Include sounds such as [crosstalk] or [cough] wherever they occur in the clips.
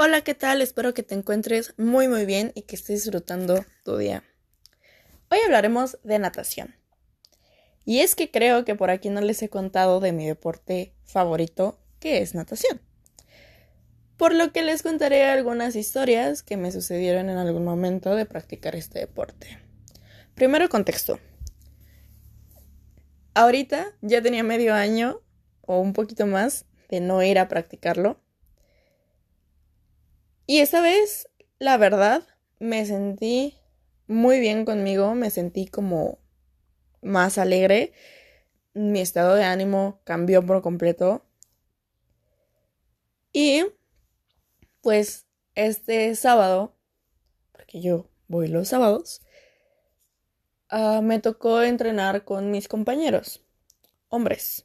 Hola, ¿qué tal? Espero que te encuentres muy muy bien y que estés disfrutando tu día. Hoy hablaremos de natación. Y es que creo que por aquí no les he contado de mi deporte favorito, que es natación. Por lo que les contaré algunas historias que me sucedieron en algún momento de practicar este deporte. Primero contexto. Ahorita ya tenía medio año o un poquito más de no ir a practicarlo y esta vez, la verdad, me sentí muy bien conmigo, me sentí como más alegre, mi estado de ánimo cambió por completo. Y pues este sábado, porque yo voy los sábados, ah, me tocó entrenar con mis compañeros, hombres.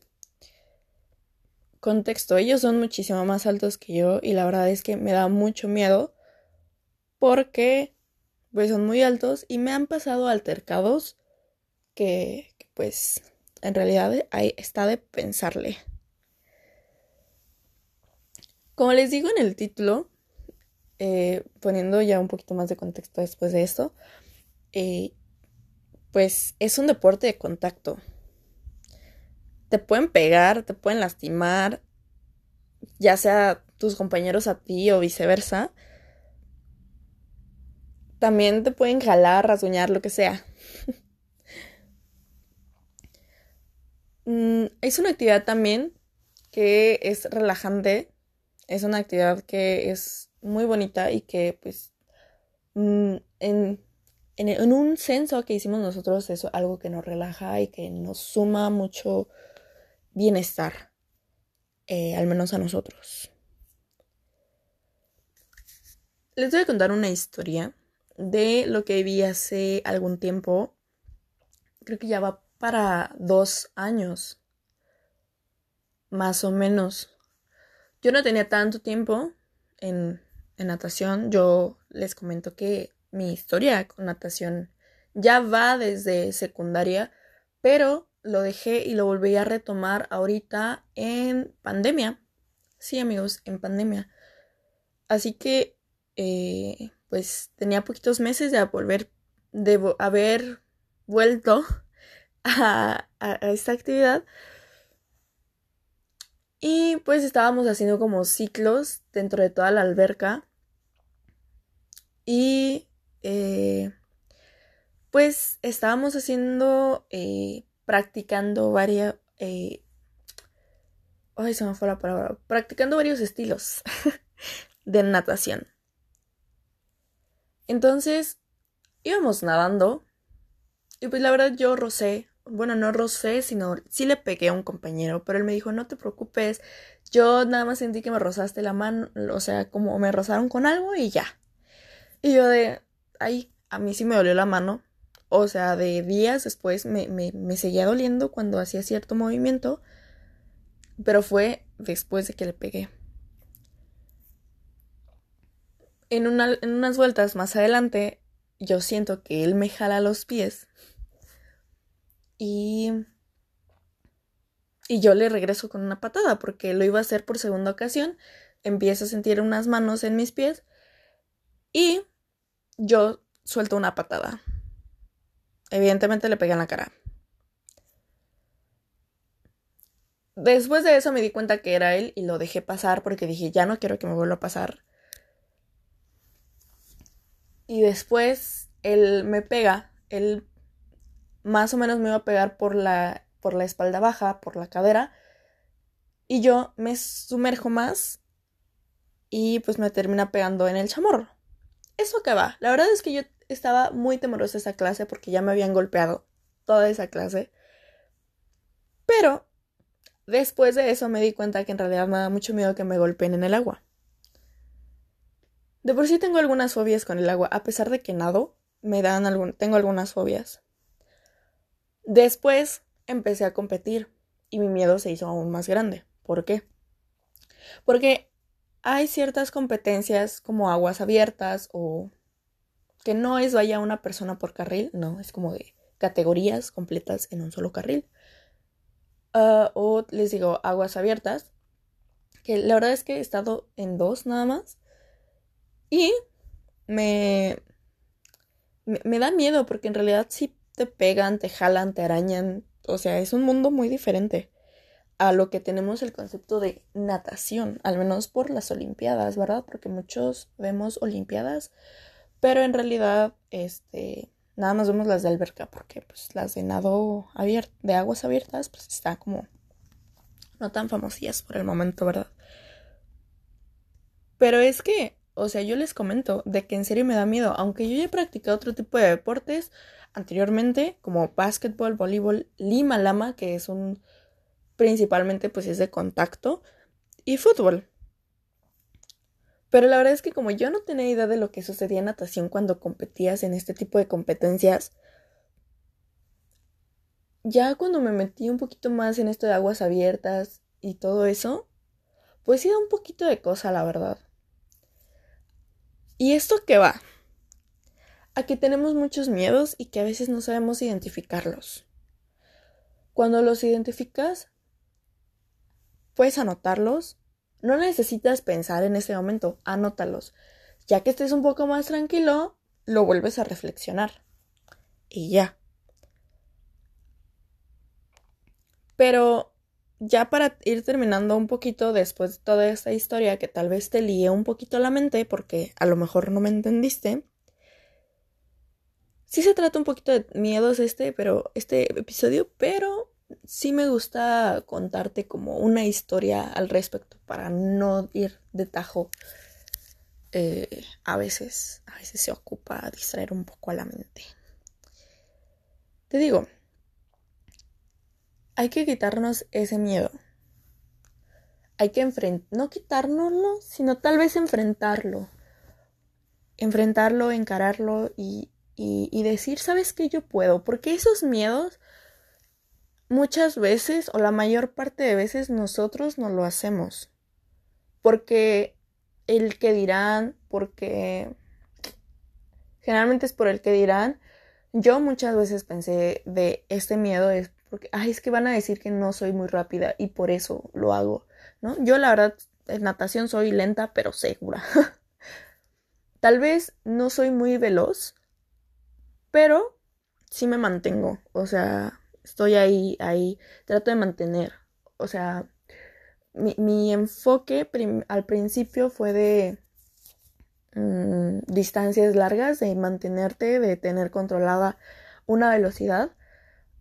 Contexto, ellos son muchísimo más altos que yo y la verdad es que me da mucho miedo porque pues son muy altos y me han pasado altercados que, pues en realidad ahí está de pensarle. Como les digo en el título, eh, poniendo ya un poquito más de contexto después de esto, eh, pues es un deporte de contacto te pueden pegar, te pueden lastimar, ya sea tus compañeros a ti o viceversa. También te pueden jalar, rasguñar, lo que sea. [laughs] Mm, es una actividad también que es relajante. Es una actividad que es muy bonita y que pues mm, en, en, un censo que hicimos nosotros es algo que nos relaja y que nos suma mucho bienestar, eh, al menos a nosotros. Les voy a contar una historia de lo que vi hace algún tiempo. Creo que ya va para dos años, más o menos. Yo no tenía tanto tiempo en, en natación. Yo les comento que mi historia con natación ya va desde secundaria, pero lo dejé y lo volví a retomar ahorita en pandemia. Sí, amigos, en pandemia. Así que, eh, pues tenía poquitos meses de volver, de haber vuelto [laughs] a, a esta actividad. Y pues estábamos haciendo como ciclos dentro de toda la alberca. Y eh, pues estábamos haciendo eh, practicando varias... Eh, ay, se me fue la palabra. Practicando varios estilos [laughs] de natación. Entonces, íbamos nadando. Y pues la verdad yo rocé. Bueno, no rocé, sino sí le pegué a un compañero. Pero él me dijo, no te preocupes. Yo nada más sentí que me rozaste la mano. O sea, como me rozaron con algo y ya. Y yo de... Ay, a mí sí me dolió la mano. O sea, de días después me, seguía doliendo cuando hacía cierto movimiento, pero fue después de que le pegué. En, en unas vueltas más adelante, yo siento que él me jala los pies y, y yo le regreso con una patada porque lo iba a hacer por segunda ocasión. Empiezo a sentir unas manos en mis pies y yo suelto una patada. Evidentemente le pegué en la cara. Después de eso me di cuenta que era él y lo dejé pasar porque dije, ya no quiero que me vuelva a pasar. Y después él me pega, él más o menos me iba a pegar por la, por la espalda baja, por la cadera. Y yo me sumerjo más y pues me termina pegando en el chamorro. Eso va. La verdad es que yo estaba muy temerosa esa clase porque ya me habían golpeado toda esa clase. Pero después de eso me di cuenta que en realidad me da mucho miedo que me golpeen en el agua. De por sí tengo algunas fobias con el agua, a pesar de que nado, me dan algún, tengo algunas fobias. Después empecé a competir y mi miedo se hizo aún más grande. ¿Por qué? Porque hay ciertas competencias como aguas abiertas o que no es vaya una persona por carril, no, es como de categorías completas en un solo carril. Ah, o les digo, aguas abiertas, que la verdad es que he estado en dos nada más. Y me, me, da miedo porque en realidad sí te pegan, te jalan, te arañan. O sea, es un mundo muy diferente a lo que tenemos el concepto de natación, al menos por las Olimpiadas, ¿verdad? Porque muchos vemos Olimpiadas, pero en realidad, este, nada más vemos las de alberca, porque pues las de nado abierto, de aguas abiertas, pues está como no tan famosillas por el momento, ¿verdad? Pero es que, o sea, yo les comento de que en serio me da miedo, aunque yo ya he practicado otro tipo de deportes anteriormente, como básquetbol, voleibol, lima lama, que es un principalmente pues es de contacto y fútbol. Pero la verdad es que como yo no tenía idea de lo que sucedía en natación cuando competías en este tipo de competencias, ya cuando me metí un poquito más en esto de aguas abiertas y todo eso, pues sí da un poquito de cosa, la verdad. ¿Y esto qué va? A que tenemos muchos miedos y que a veces no sabemos identificarlos. Cuando los identificas, puedes anotarlos. No necesitas pensar en ese momento, anótalos. Ya que estés un poco más tranquilo, lo vuelves a reflexionar. Y ya. Pero ya para ir terminando un poquito después de toda esta historia que tal vez te líe un poquito la mente porque a lo mejor no me entendiste. Sí se trata un poquito de miedos este, pero este episodio, pero sí me gusta contarte como una historia al respecto para no ir de tajo. Eh, a veces, a veces se ocupa a distraer un poco a la mente. Te digo, hay que quitarnos ese miedo. Hay que enfrentar, no quitárnoslo, sino tal vez enfrentarlo. Enfrentarlo, encararlo y, y, y decir, ¿sabes qué yo puedo? Porque esos miedos muchas veces o la mayor parte de veces nosotros no lo hacemos. Porque el que dirán, porque generalmente es por el que dirán. Yo muchas veces pensé de este miedo es porque, ay, es que van a decir que no soy muy rápida y por eso lo hago, ¿no? Yo la verdad en natación soy lenta pero segura. [laughs] Tal vez no soy muy veloz, pero sí me mantengo, o sea, estoy ahí, ahí, trato de mantener, o sea, mi, enfoque al principio fue de mm, distancias largas, de mantenerte, de tener controlada una velocidad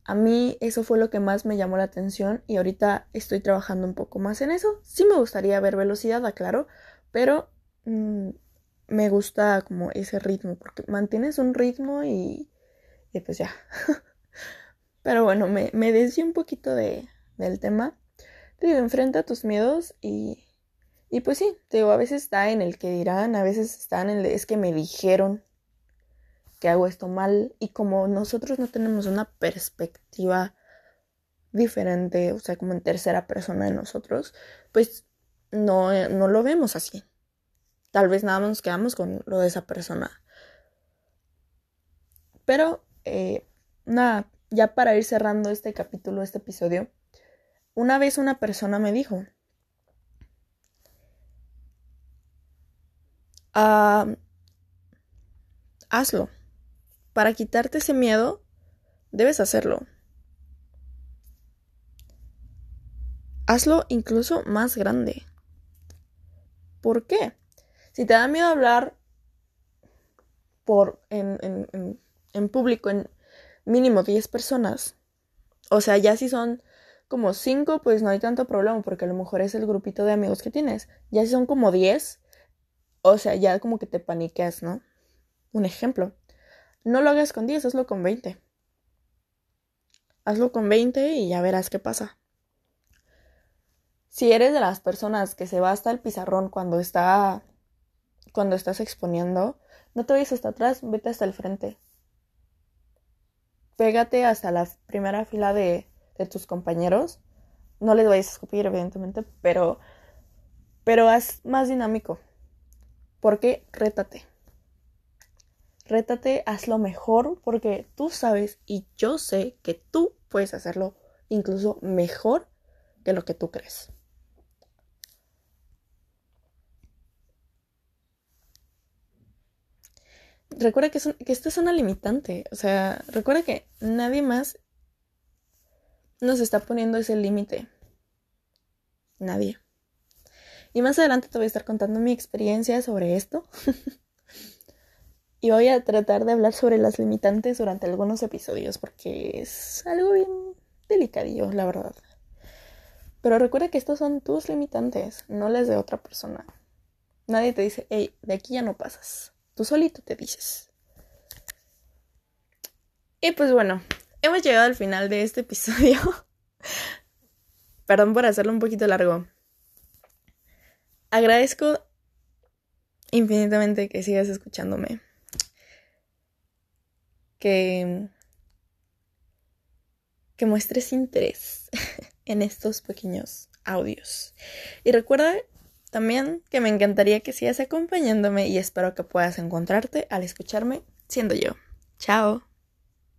a mí eso fue lo que más me llamó la atención y ahorita estoy trabajando un poco más en eso. Sí me gustaría ver velocidad, aclaro, pero mm, me gusta como ese ritmo, porque mantienes un ritmo y, y pues ya. [laughs] pero bueno, me, me un poquito de, del tema. Te digo, enfrenta tus miedos y, y pues sí, te digo, a veces está en el que dirán, a veces están en el es que me dijeron, que hago esto mal y como nosotros no tenemos una perspectiva diferente, o sea, como en tercera persona de nosotros, pues no, no lo vemos así. Tal vez nada más nos quedamos con lo de esa persona. Pero, eh, nada, ya para ir cerrando este capítulo, este episodio, una vez una persona me dijo, ah, hazlo. Para quitarte ese miedo, debes hacerlo. Hazlo incluso más grande. ¿Por qué? Si te da miedo hablar por en, en, en, público en mínimo 10 personas, o sea, ya si son como 5, pues no hay tanto problema porque a lo mejor es el grupito de amigos que tienes. Ya si son como 10, o sea, ya como que te paniqueas, ¿no? Un ejemplo. No lo hagas con 10, hazlo con 20. Hazlo con 20 y ya verás qué pasa. Si eres de las personas que se va hasta el pizarrón cuando está cuando estás exponiendo, no te vayas hasta atrás, vete hasta el frente. Pégate hasta la primera fila de, de tus compañeros. No les vayas a escupir, evidentemente, pero pero haz más dinámico. Porque rétate rétate, hazlo mejor porque tú sabes y yo sé que tú puedes hacerlo incluso mejor que lo que tú crees. Recuerda que, que esto es una limitante. O sea, recuerda que nadie más nos está poniendo ese límite. Nadie. Y más adelante te voy a estar contando mi experiencia sobre esto. [laughs] y voy a tratar de hablar sobre las limitantes durante algunos episodios porque es algo bien delicadillo, la verdad. Pero recuerda que estos son tus limitantes, no las de otra persona. Nadie te dice, hey, de aquí ya no pasas. Tú solito te dices. Y pues bueno, hemos llegado al final de este episodio. [laughs] Perdón por hacerlo un poquito largo. Agradezco infinitamente que sigas escuchándome. Que que muestres interés [laughs] en estos pequeños audios. Y recuerda también que me encantaría que sigas acompañándome y espero que puedas encontrarte al escucharme siendo yo. Chao.